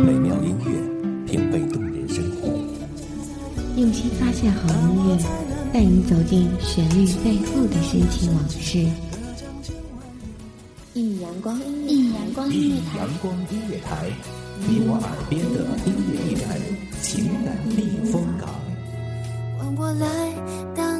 美妙音乐，品味动人生活。用心发现好音乐，带你走进旋律背后的深情往事。一阳光，一阳光音乐台，阳光音乐台，你我耳边的音乐驿站，情感避风港。换我来当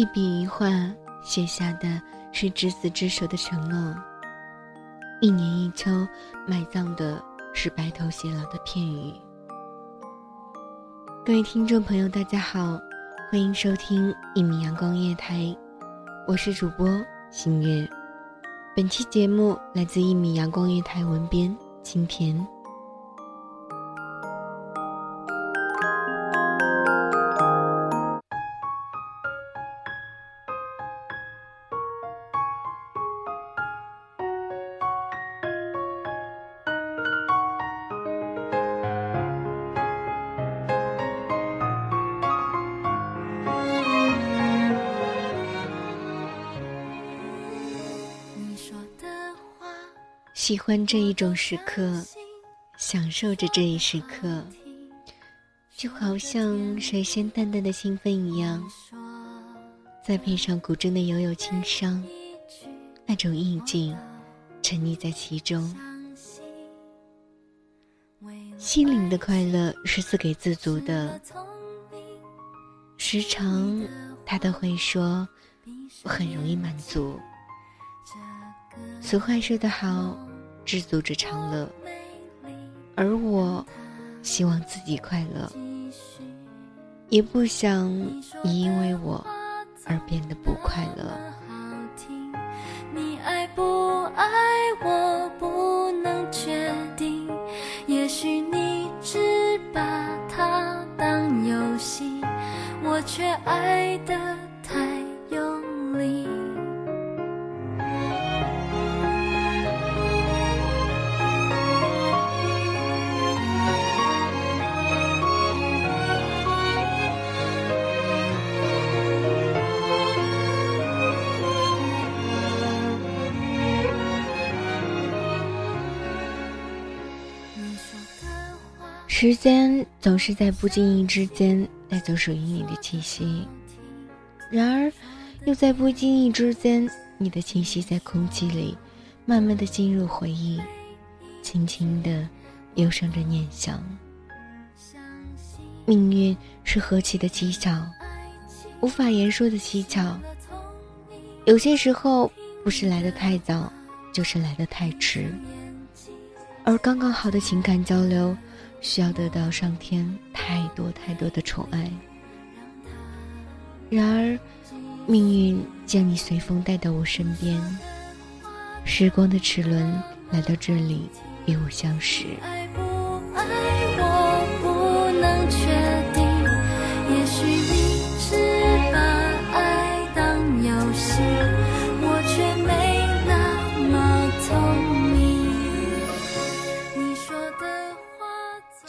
一笔一画写下的是执子之手的承诺，一年一秋埋葬的是白头偕老的片语。各位听众朋友，大家好，欢迎收听一米阳光夜台，我是主播新月。本期节目来自一米阳光夜台文编青田。喜欢这一种时刻，享受着这一时刻，就好像水仙淡淡的兴奋一样。再配上古筝的悠悠轻伤，那种意境，沉溺在其中。心灵的快乐是自给自足的，时常他都会说，我很容易满足。俗话说得好。知足者常乐，而我希望自己快乐，也不想你因为我而变得不快乐。你爱不爱我不能确定，也许你只把它当游戏，我却爱的。时间总是在不经意之间带走属于你的气息，然而，又在不经意之间，你的气息在空气里，慢慢的进入回忆，轻轻的，忧伤着念想。命运是何其的蹊跷，无法言说的蹊跷。有些时候，不是来的太早，就是来的太迟，而刚刚好的情感交流。需要得到上天太多太多的宠爱，然而，命运将你随风带到我身边，时光的齿轮来到这里与我相识。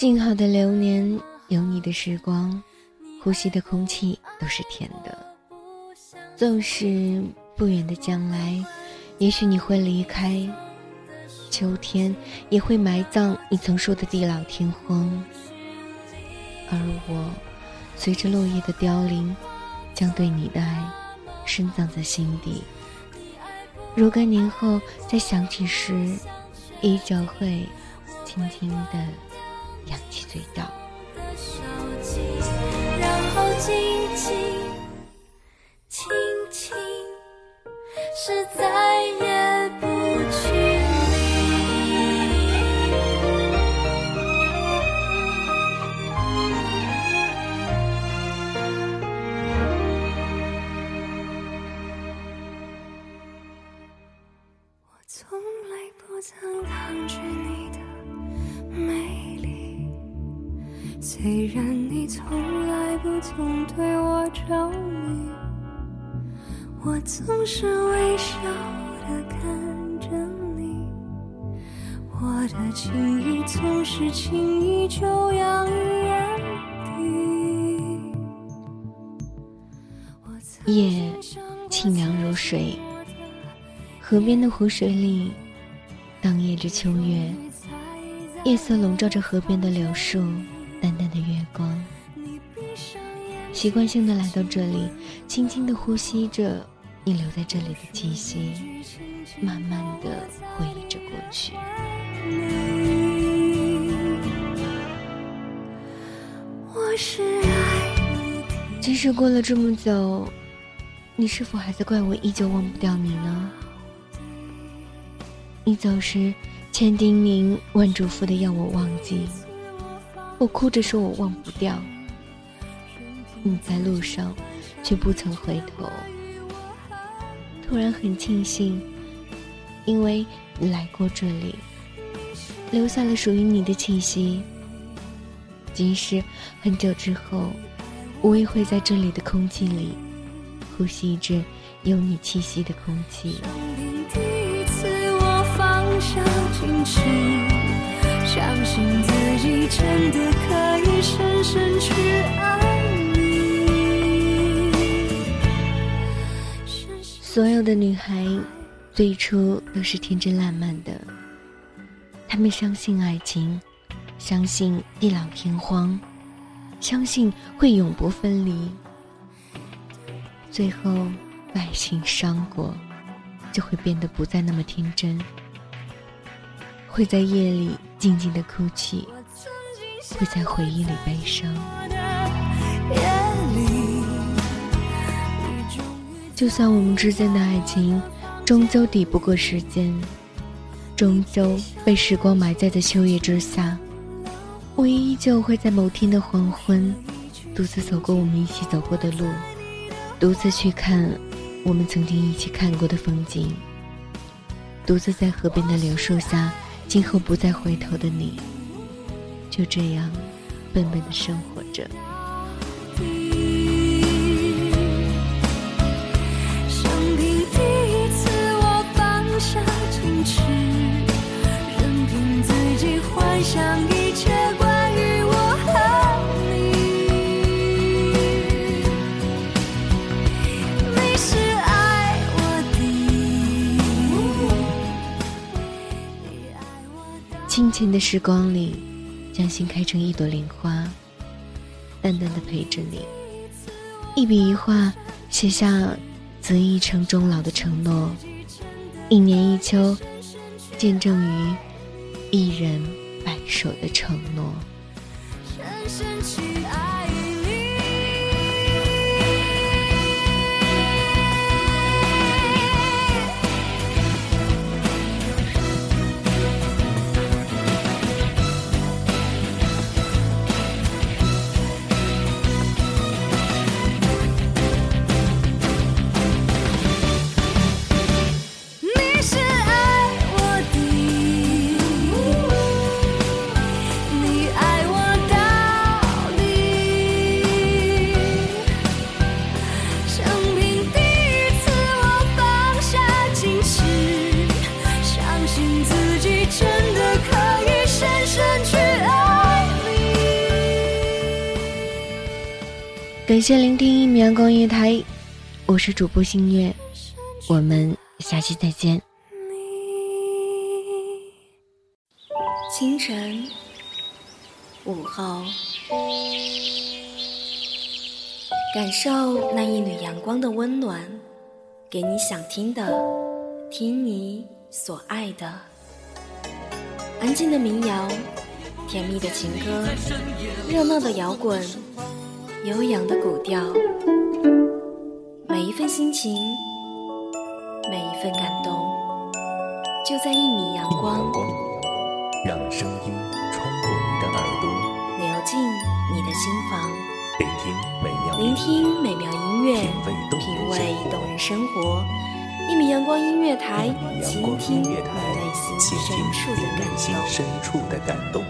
静好的流年，有你的时光，呼吸的空气都是甜的。纵使不远的将来，也许你会离开，秋天也会埋葬你曾说的地老天荒。而我，随着落叶的凋零，将对你的爱深藏在心底。若干年后再想起时，依旧会轻轻的。扬起嘴角，然后静静、轻轻，是再也不去理。我从来不曾抗拒。虽然你从来不曾对我着迷，我总是微笑的看着你，我的情意总是轻易就洋溢眼底。夜清凉如水，河边的湖水里荡漾着秋月，夜色笼罩着河边的柳树。淡淡的月光，习惯性的来到这里，轻轻的呼吸着你留在这里的气息，慢慢的回忆着过去。即使过了这么久，你是否还在怪我依旧忘不掉你呢？你走时，千叮咛万嘱咐的要我忘记。我哭着说：“我忘不掉。”你在路上，却不曾回头。突然很庆幸，因为你来过这里，留下了属于你的气息。即使很久之后，我也会在这里的空气里，呼吸着有你气息的空气。相信自己真的可以深深去爱你。所有的女孩，最初都是天真烂漫的，她们相信爱情，相信地老天荒，相信会永不分离。最后，爱情伤过，就会变得不再那么天真。会在夜里静静的哭泣，会在回忆里悲伤。就算我们之间的爱情终究抵不过时间，终究被时光埋在的秋叶之下，我依旧会在某天的黄昏，独自走过我们一起走过的路，独自去看我们曾经一起看过的风景，独自在河边的柳树下。今后不再回头的你，就这样笨笨的生活着。生平第一次，我放下矜持，任凭自己幻想一切关于我和你。你是爱我的。清浅的时光里，将心开成一朵莲花，淡淡的陪着你。一笔一画，写下择一城终老的承诺。一年一秋，见证于一人白首的承诺。感谢聆听一米阳光音乐台，我是主播星月，我们下期再见。清晨，午后，感受那一缕阳光的温暖，给你想听的，听你所爱的，安静的民谣，甜蜜的情歌，热闹的摇滚。悠扬的古调，每一份心情，每一份感动，就在一米阳光。让声音穿过你的耳朵，流进你的心房。聆听美妙，聆听美妙音乐，品味动人生活。一米阳光音乐台，倾听你内心深处的感动。